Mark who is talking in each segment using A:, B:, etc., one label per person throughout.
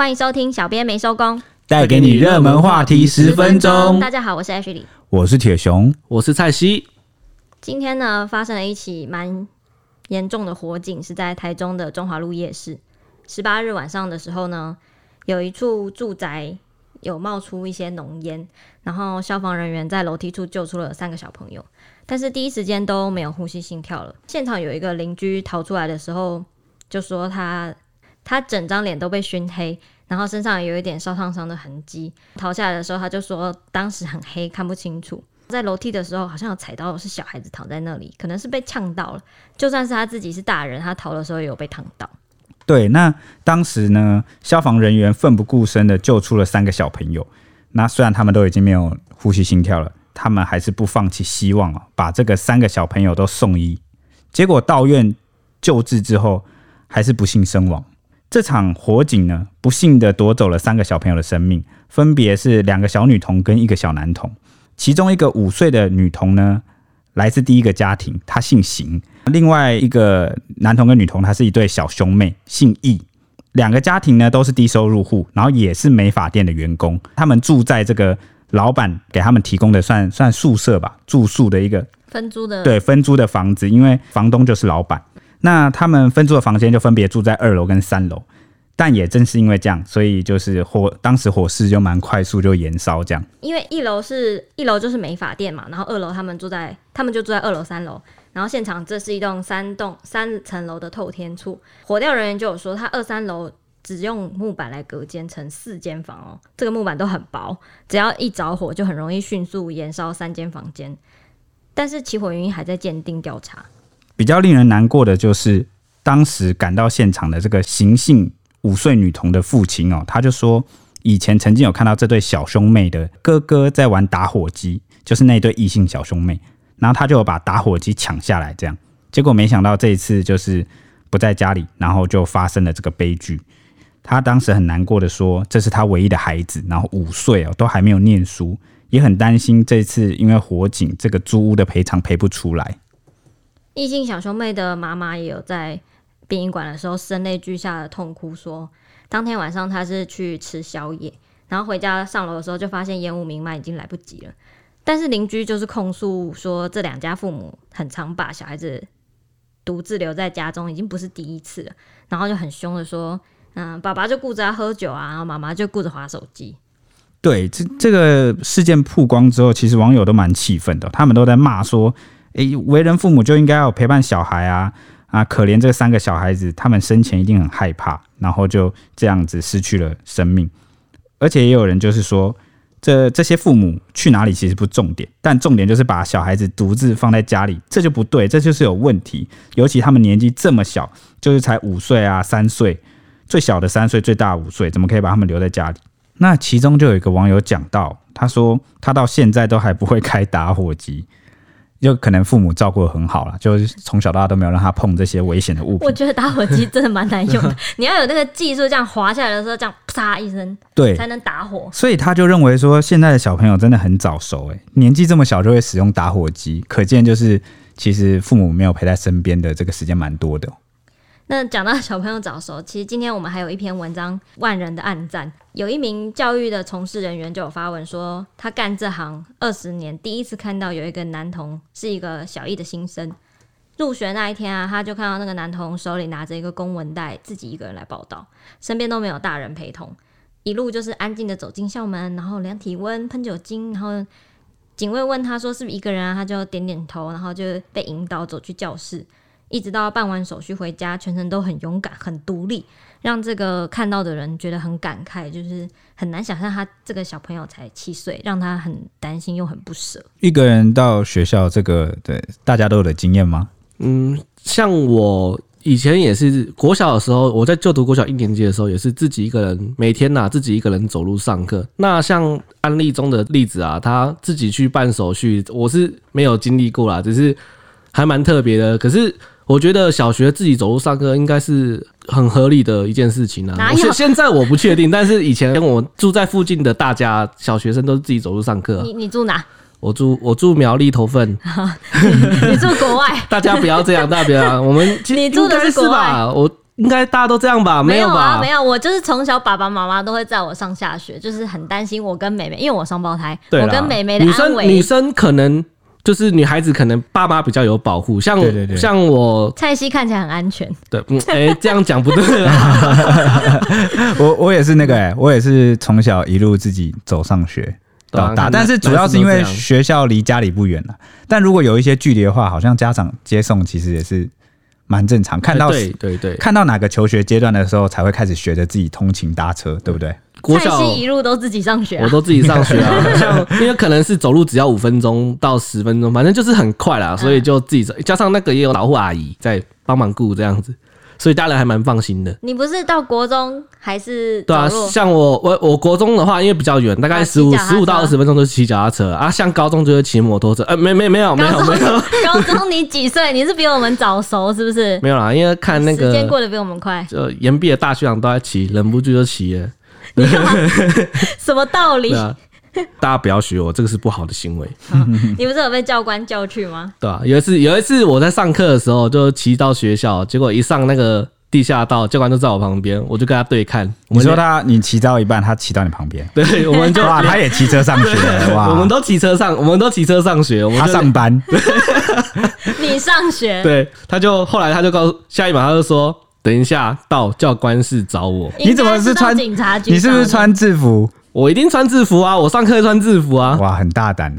A: 欢迎收听，小编没收工，
B: 带给你热门话题十分钟。
A: 大家好，我是 Ashley，
B: 我是铁雄，
C: 我是蔡西。
A: 今天呢，发生了一起蛮严重的火警，是在台中的中华路夜市。十八日晚上的时候呢，有一处住宅有冒出一些浓烟，然后消防人员在楼梯处救出了三个小朋友，但是第一时间都没有呼吸心跳了。现场有一个邻居逃出来的时候，就说他。他整张脸都被熏黑，然后身上有一点烧烫伤的痕迹。逃下来的时候，他就说当时很黑，看不清楚。在楼梯的时候，好像有踩到是小孩子躺在那里，可能是被呛到了。就算是他自己是大人，他逃的时候也有被烫到。
B: 对，那当时呢，消防人员奋不顾身的救出了三个小朋友。那虽然他们都已经没有呼吸心跳了，他们还是不放弃希望啊，把这个三个小朋友都送医。结果到院救治之后，还是不幸身亡。这场火警呢，不幸的夺走了三个小朋友的生命，分别是两个小女童跟一个小男童。其中一个五岁的女童呢，来自第一个家庭，她姓邢；另外一个男童跟女童，她是一对小兄妹，姓易。两个家庭呢，都是低收入户，然后也是美发店的员工。他们住在这个老板给他们提供的算算宿舍吧，住宿的一个
A: 分租的，
B: 对，分租的房子，因为房东就是老板。那他们分租的房间就分别住在二楼跟三楼，但也正是因为这样，所以就是火当时火势就蛮快速就延烧这样。
A: 因为一楼是一楼就是美发店嘛，然后二楼他们住在他们就住在二楼三楼，然后现场这是一栋三栋三层楼的透天厝，火调人员就有说，他二三楼只用木板来隔间成四间房哦，这个木板都很薄，只要一着火就很容易迅速延烧三间房间，但是起火原因还在鉴定调查。
B: 比较令人难过的就是，当时赶到现场的这个邢姓五岁女童的父亲哦，他就说，以前曾经有看到这对小兄妹的哥哥在玩打火机，就是那对异性小兄妹，然后他就把打火机抢下来，这样，结果没想到这一次就是不在家里，然后就发生了这个悲剧。他当时很难过的说，这是他唯一的孩子，然后五岁哦，都还没有念书，也很担心这次因为火警这个租屋的赔偿赔不出来。
A: 异性小兄妹的妈妈也有在殡仪馆的时候声泪俱下的痛哭说，当天晚上她是去吃宵夜，然后回家上楼的时候就发现烟雾弥漫，已经来不及了。但是邻居就是控诉说，这两家父母很常把小孩子独自留在家中，已经不是第一次了。然后就很凶的说，嗯，爸爸就顾着喝酒啊，然后妈妈就顾着划手机。
B: 对，这这个事件曝光之后，其实网友都蛮气愤的，他们都在骂说。诶，为人父母就应该要陪伴小孩啊啊！可怜这三个小孩子，他们生前一定很害怕，然后就这样子失去了生命。而且也有人就是说，这这些父母去哪里其实不重点，但重点就是把小孩子独自放在家里，这就不对，这就是有问题。尤其他们年纪这么小，就是才五岁啊、三岁，最小的三岁，最大五岁，怎么可以把他们留在家里？那其中就有一个网友讲到，他说他到现在都还不会开打火机。就可能父母照顾的很好了，就是从小到大都没有让他碰这些危险的物品。
A: 我觉得打火机真的蛮难用的，你要有那个技术，这样滑下来的时候，这样啪一声，对，才能打火。
B: 所以他就认为说，现在的小朋友真的很早熟，欸，诶，年纪这么小就会使用打火机，可见就是其实父母没有陪在身边的这个时间蛮多的。
A: 那讲到小朋友早熟，其实今天我们还有一篇文章，万人的暗赞。有一名教育的从事人员就有发文说，他干这行二十年，第一次看到有一个男童是一个小一的新生。入学那一天啊，他就看到那个男童手里拿着一个公文袋，自己一个人来报道，身边都没有大人陪同，一路就是安静的走进校门，然后量体温、喷酒精，然后警卫问他说是不是一个人啊，他就点点头，然后就被引导走去教室。一直到办完手续回家，全程都很勇敢、很独立，让这个看到的人觉得很感慨，就是很难想象他这个小朋友才七岁，让他很担心又很不舍。
B: 一个人到学校，这个对大家都有的经验吗？
C: 嗯，像我以前也是国小的时候，我在就读国小一年级的时候，也是自己一个人每天呐、啊，自己一个人走路上课。那像案例中的例子啊，他自己去办手续，我是没有经历过啦，只是还蛮特别的。可是。我觉得小学自己走路上课应该是很合理的一件事情啊。现现在我不确定，但是以前我住在附近的大家小学生都是自己走路上课啊。
A: 你你住哪？
C: 我住我住苗栗头份。
A: 你住国外？
C: 大家不要这样，大家不要。我们
A: 你住的是国外？
C: 我应该大家都这样吧？没有吧？
A: 啊、没有，我就是从小爸爸妈妈都会载我上下学，就是很担心我跟妹妹，因为我双胞胎，我跟妹妹的安危。
C: 女生女生可能就是女孩子，可能爸妈比较有保护，像对对对像我
A: 蔡西看起来很安全。
C: 对，嗯，哎、欸，这样讲不对。
B: 我我也是那个、欸，我也是从小一路自己走上学到大，但是主要是因为学校离家里不远了。但如果有一些距离的话，好像家长接送其实也是。蛮正常，看到
C: 对对对，
B: 看到哪个求学阶段的时候，才会开始学着自己通勤搭车，对不对？
C: 国小
A: 一路都自己上学，
C: 我都自己上学啊。像因为可能是走路只要五分钟到十分钟，反正就是很快啦，所以就自己走加上那个也有老护阿姨在帮忙顾这样子。所以家人还蛮放心的。
A: 你不是到国中还是？
C: 对啊，像我我我国中的话，因为比较远，大概十五十五到二十分钟就骑脚踏车啊。像高中就是骑摩托车。呃，没没没有没有没有。
A: 高中你几岁？你是比我们早熟是不是？
C: 没有啦，因为看那个
A: 时间过得比我们快。
C: 就延毕的大学长都在骑，忍不住就骑了。
A: 你 看什么道理？
C: 大家不要学我，这个是不好的行为。
A: 你不是有被教官叫去吗？
C: 对啊，有一次有一次我在上课的时候，就骑到学校，结果一上那个地下道，教官就在我旁边，我就跟他对看。
B: 你说他，你骑到一半，他骑到你旁边，
C: 对，我们就
B: 哇，他也骑车上学，哇，
C: 我们都骑车上，我们都骑车上学，我们
B: 他上班，
A: 你上学，
C: 对，他就后来他就告诉下一秒他就说，等一下到教官室找我。
B: 你怎么是穿警察局？你是不是穿制服？
C: 我一定穿制服啊！我上课穿制服啊！
B: 哇，很大胆。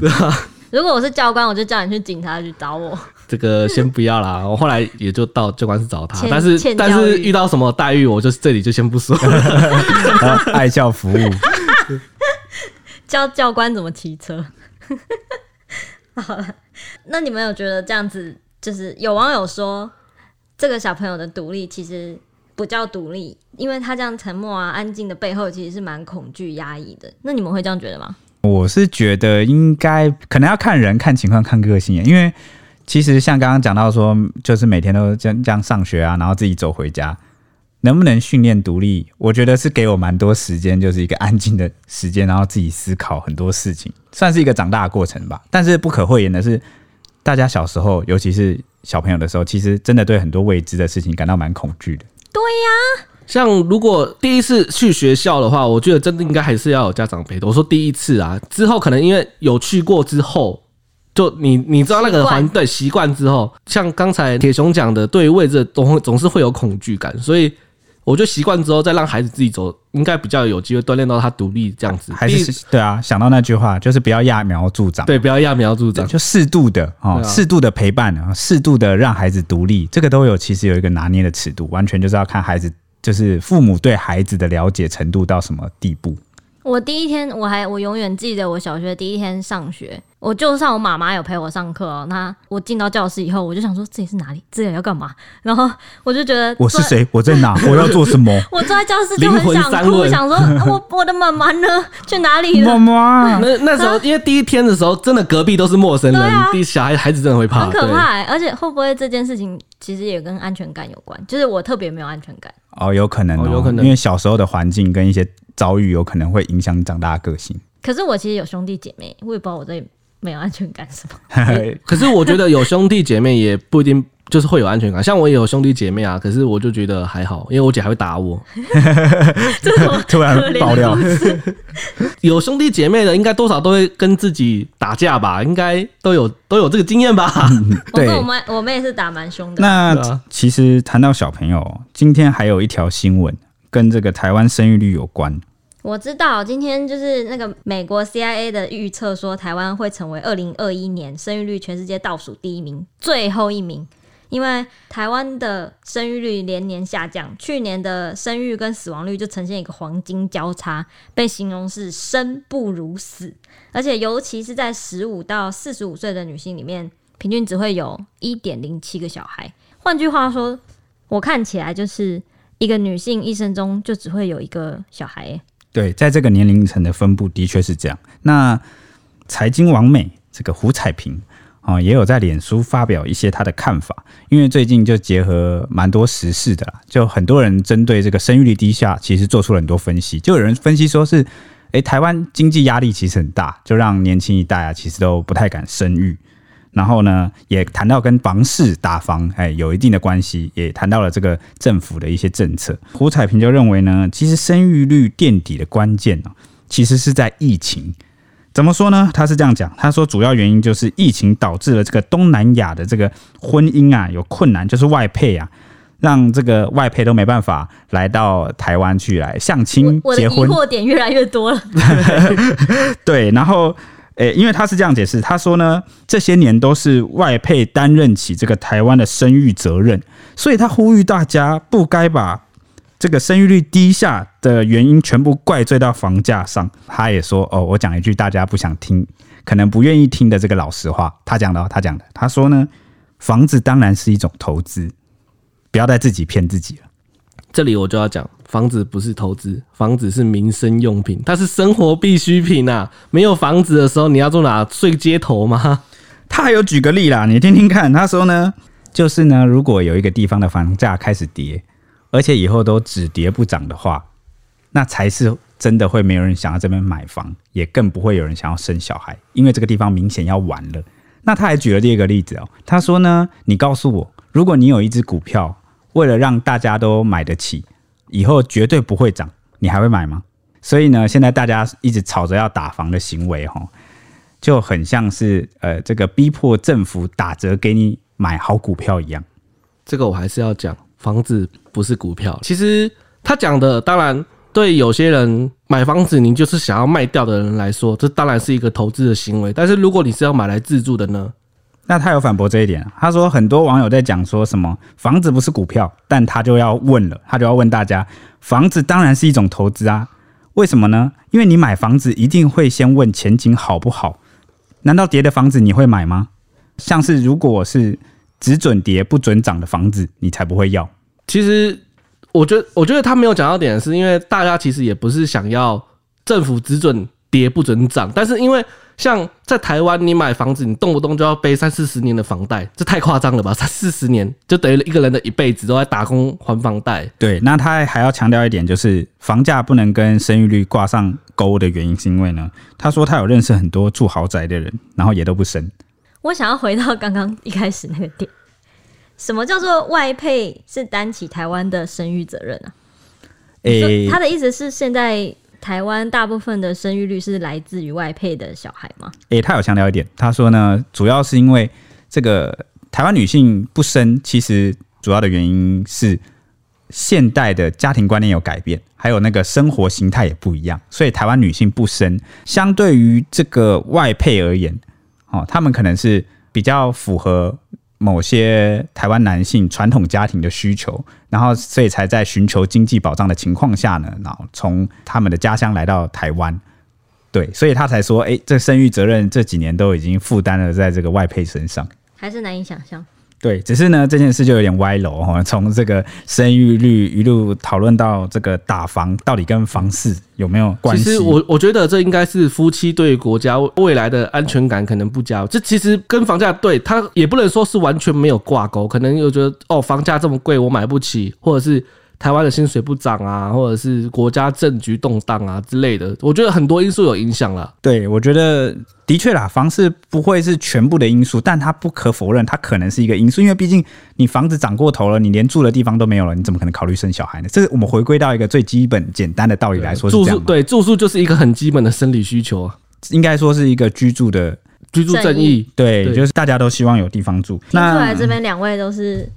A: 如果我是教官，我就叫你去警察局找我。
C: 这个先不要啦，我后来也就到教官室找他。但是但是遇到什么待遇，我就这里就先不说了。
B: 爱校服务，
A: 教教官怎么骑车。好了，那你们有觉得这样子，就是有网友说，这个小朋友的独立其实。不叫独立，因为他这样沉默啊、安静的背后，其实是蛮恐惧、压抑的。那你们会这样觉得吗？
B: 我是觉得应该可能要看人、看情况、看个性。因为其实像刚刚讲到说，就是每天都这样这样上学啊，然后自己走回家，能不能训练独立？我觉得是给我蛮多时间，就是一个安静的时间，然后自己思考很多事情，算是一个长大的过程吧。但是不可讳言的是，大家小时候，尤其是小朋友的时候，其实真的对很多未知的事情感到蛮恐惧的。
A: 对呀，
C: 像如果第一次去学校的话，我觉得真的应该还是要有家长陪同。我说第一次啊，之后可能因为有去过之后，就你你知道那个环对习惯之后，像刚才铁熊讲的，对于未知的总总是会有恐惧感，所以。我就习惯之后再让孩子自己走，应该比较有机会锻炼到他独立这样子。
B: 还是对啊，想到那句话，就是不要揠苗助长。
C: 对，不要揠苗助长，
B: 就适度的啊，适度的陪伴啊，适度的让孩子独立，这个都有其实有一个拿捏的尺度，完全就是要看孩子，就是父母对孩子的了解程度到什么地步。
A: 我第一天，我还我永远记得我小学第一天上学，我就算我妈妈有陪我上课哦。那我进到教室以后，我就想说这里是哪里？这里要干嘛？然后我就觉得
B: 我是谁？我在哪？我要做什么？
A: 我坐在教室就很想哭，想说我我的妈妈呢？去哪里了？
B: 妈妈。
C: 那那时候因为第一天的时候，真的隔壁都是陌生人，第一小孩孩子真的会怕，
A: 很可怕欸。而且会不会这件事情其实也跟安全感有关？就是我特别没有安全感。
B: 哦，有可能哦，有可能，因为小时候的环境跟一些。遭遇有可能会影响你长大的个性。
A: 可是我其实有兄弟姐妹，我也不知道我这没有安全感是吗？
C: 可是我觉得有兄弟姐妹也不一定就是会有安全感。像我也有兄弟姐妹啊，可是我就觉得还好，因为我姐还会打我。
B: 突然爆料，
C: 有兄弟姐妹的应该多少都会跟自己打架吧？应该都有都有这个经验吧？
A: 对，我妹我妹是打蛮凶的。
B: 那其实谈到小朋友，今天还有一条新闻。跟这个台湾生育率有关，
A: 我知道今天就是那个美国 CIA 的预测说，台湾会成为二零二一年生育率全世界倒数第一名，最后一名。因为台湾的生育率连年下降，去年的生育跟死亡率就呈现一个黄金交叉，被形容是生不如死，而且尤其是在十五到四十五岁的女性里面，平均只会有一点零七个小孩。换句话说，我看起来就是。一个女性一生中就只会有一个小孩，
B: 对，在这个年龄层的分布的确是这样。那财经网美这个胡彩萍啊，也有在脸书发表一些她的看法，因为最近就结合蛮多时事的啦，就很多人针对这个生育率低下，其实做出了很多分析，就有人分析说是，诶，台湾经济压力其实很大，就让年轻一代啊，其实都不太敢生育。然后呢，也谈到跟房市打房哎有一定的关系，也谈到了这个政府的一些政策。胡彩平就认为呢，其实生育率垫底的关键呢，其实是在疫情。怎么说呢？他是这样讲，他说主要原因就是疫情导致了这个东南亚的这个婚姻啊有困难，就是外配啊，让这个外配都没办法来到台湾去来相亲结婚。
A: 我的疑惑点越来越多了。
B: 对，然后。诶，因为他是这样解释，他说呢，这些年都是外配担任起这个台湾的生育责任，所以他呼吁大家不该把这个生育率低下的原因全部怪罪到房价上。他也说，哦，我讲一句大家不想听，可能不愿意听的这个老实话，他讲的，他讲的，他说呢，房子当然是一种投资，不要再自己骗自己了。
C: 这里我就要讲，房子不是投资，房子是民生用品，它是生活必需品啊！没有房子的时候，你要住哪？睡街头吗？
B: 他还有举个例啦，你听听看。他说呢，就是呢，如果有一个地方的房价开始跌，而且以后都只跌不涨的话，那才是真的会没有人想要这边买房，也更不会有人想要生小孩，因为这个地方明显要完了。那他还举了第二个例子哦，他说呢，你告诉我，如果你有一只股票。为了让大家都买得起，以后绝对不会涨，你还会买吗？所以呢，现在大家一直吵着要打房的行为，哈，就很像是呃，这个逼迫政府打折给你买好股票一样。
C: 这个我还是要讲，房子不是股票。其实他讲的，当然对有些人买房子，你就是想要卖掉的人来说，这当然是一个投资的行为。但是如果你是要买来自住的呢？
B: 那他有反驳这一点，他说很多网友在讲说什么房子不是股票，但他就要问了，他就要问大家，房子当然是一种投资啊，为什么呢？因为你买房子一定会先问前景好不好，难道跌的房子你会买吗？像是如果是只准跌不准涨的房子，你才不会要。
C: 其实我觉得，我觉得他没有讲到点，是因为大家其实也不是想要政府只准跌不准涨，但是因为。像在台湾，你买房子，你动不动就要背三四十年的房贷，这太夸张了吧？三四十年就等于一个人的一辈子都在打工还房贷。
B: 对，那他还要强调一点，就是房价不能跟生育率挂上钩的原因，是因为呢，他说他有认识很多住豪宅的人，然后也都不生。
A: 我想要回到刚刚一开始那个点，什么叫做外配是担起台湾的生育责任啊？诶、欸，他的意思是现在。台湾大部分的生育率是来自于外配的小孩吗？
B: 诶、欸，他有强调一点，他说呢，主要是因为这个台湾女性不生，其实主要的原因是现代的家庭观念有改变，还有那个生活形态也不一样，所以台湾女性不生，相对于这个外配而言，哦，他们可能是比较符合。某些台湾男性传统家庭的需求，然后所以才在寻求经济保障的情况下呢，然后从他们的家乡来到台湾，对，所以他才说，哎，这生育责任这几年都已经负担了在这个外配身上，
A: 还是难以想象。
B: 对，只是呢，这件事就有点歪楼哈，从这个生育率一路讨论到这个打房，到底跟房市有没有关系？
C: 其实我我觉得这应该是夫妻对于国家未来的安全感可能不佳。这其实跟房价对它也不能说是完全没有挂钩，可能又觉得哦，房价这么贵，我买不起，或者是。台湾的薪水不涨啊，或者是国家政局动荡啊之类的，我觉得很多因素有影响了。
B: 对，我觉得的确啦，房市不会是全部的因素，但它不可否认，它可能是一个因素。因为毕竟你房子涨过头了，你连住的地方都没有了，你怎么可能考虑生小孩呢？这是我们回归到一个最基本简单的道理来说，
C: 住宿对住宿就是一个很基本的生理需求啊，
B: 应该说是一个居住的
C: 居住正义。
B: 对，对就是大家都希望有地方住。
A: 听出来这边两位都是。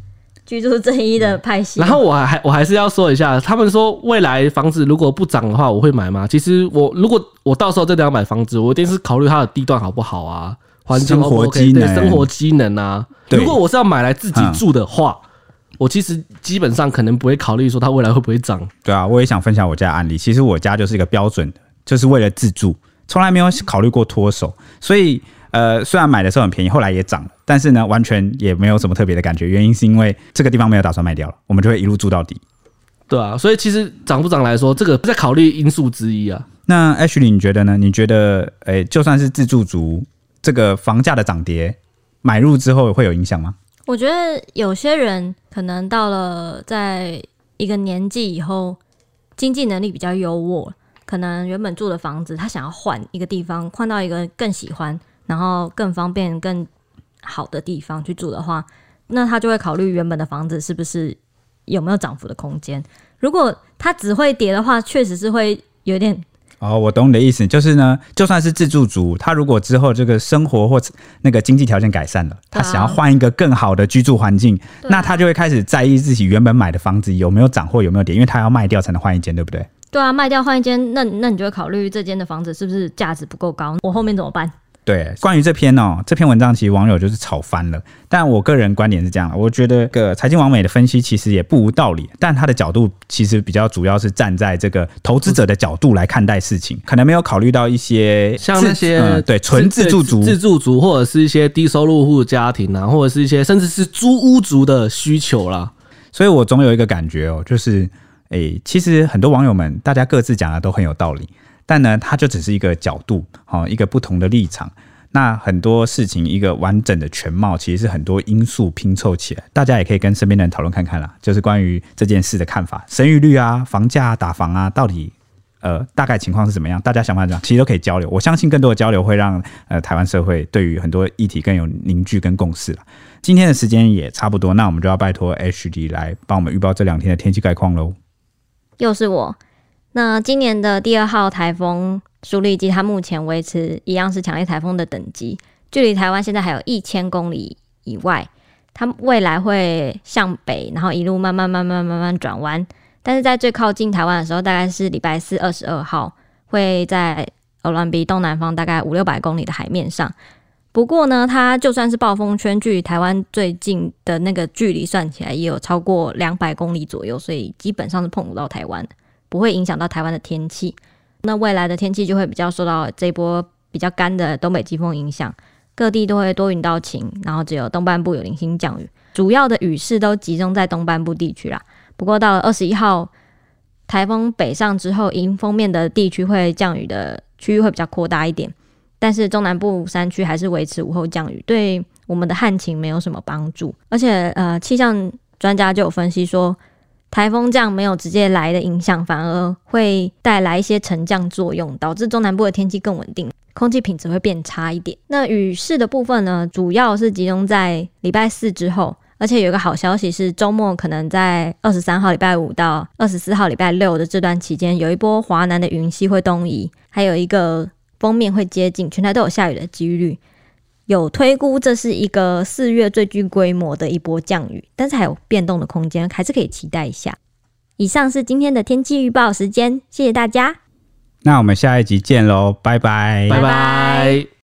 A: 居住正义的派系，
C: 然后我还我还是要说一下，他们说未来房子如果不涨的话，我会买吗？其实我如果我到时候真的要买房子，我一定是考虑它的地段好不好啊，环境 OK，对，生活机能啊。如果我是要买来自己住的话，我其实基本上可能不会考虑说它未来会不会涨。
B: 对啊，我也想分享我家的案例。其实我家就是一个标准的，就是为了自住，从来没有考虑过脱手，所以。呃，虽然买的时候很便宜，后来也涨了，但是呢，完全也没有什么特别的感觉。原因是因为这个地方没有打算卖掉了，我们就会一路住到底。
C: 对啊，所以其实涨不涨来说，这个不在考虑因素之一啊。
B: 那 Ashley，你觉得呢？你觉得，哎、欸，就算是自住族，这个房价的涨跌，买入之后会有影响吗？
A: 我觉得有些人可能到了在一个年纪以后，经济能力比较优渥，可能原本住的房子，他想要换一个地方，换到一个更喜欢。然后更方便、更好的地方去住的话，那他就会考虑原本的房子是不是有没有涨幅的空间。如果它只会跌的话，确实是会有点。
B: 哦，我懂你的意思，就是呢，就算是自住族，他如果之后这个生活或那个经济条件改善了，他想要换一个更好的居住环境，啊、那他就会开始在意自己原本买的房子有没有涨或有没有跌，因为他要卖掉才能换一间，对不对？
A: 对啊，卖掉换一间，那那你就会考虑这间的房子是不是价值不够高，我后面怎么办？
B: 对，关于这篇哦，这篇文章其实网友就是吵翻了。但我个人观点是这样，我觉得个财经网美的分析其实也不无道理，但他的角度其实比较主要是站在这个投资者的角度来看待事情，可能没有考虑到一些
C: 像那些、
B: 嗯、对纯自住族、
C: 自住族或者是一些低收入户家庭啊，或者是一些甚至是租屋族的需求啦。
B: 所以我总有一个感觉哦，就是诶，其实很多网友们大家各自讲的都很有道理。但呢，它就只是一个角度，好，一个不同的立场。那很多事情，一个完整的全貌，其实是很多因素拼凑起来。大家也可以跟身边的人讨论看看啦，就是关于这件事的看法，生育率啊，房价啊，打房啊，到底呃大概情况是怎么样？大家想法怎样？其实都可以交流。我相信更多的交流会让呃台湾社会对于很多议题更有凝聚跟共识了。今天的时间也差不多，那我们就要拜托 HD 来帮我们预报这两天的天气概况喽。
A: 又是我。那今年的第二号台风苏力基，它目前维持一样是强烈台风的等级，距离台湾现在还有一千公里以外。它未来会向北，然后一路慢慢慢慢慢慢转弯。但是在最靠近台湾的时候，大概是礼拜四二十二号，会在鹅銮鼻东南方大概五六百公里的海面上。不过呢，它就算是暴风圈，距离台湾最近的那个距离算起来，也有超过两百公里左右，所以基本上是碰不到台湾的。不会影响到台湾的天气，那未来的天气就会比较受到这波比较干的东北季风影响，各地都会多云到晴，然后只有东半部有零星降雨，主要的雨势都集中在东半部地区啦。不过到了二十一号，台风北上之后，迎风面的地区会降雨的区域会比较扩大一点，但是中南部山区还是维持午后降雨，对我们的旱情没有什么帮助。而且呃，气象专家就有分析说。台风这样没有直接来的影响，反而会带来一些沉降作用，导致中南部的天气更稳定，空气品质会变差一点。那雨势的部分呢，主要是集中在礼拜四之后，而且有一个好消息是，周末可能在二十三号礼拜五到二十四号礼拜六的这段期间，有一波华南的云系会东移，还有一个锋面会接近，全台都有下雨的几率。有推估，这是一个四月最具规模的一波降雨，但是还有变动的空间，还是可以期待一下。以上是今天的天气预报时间，谢谢大家。
B: 那我们下一集见喽，拜拜，
C: 拜拜。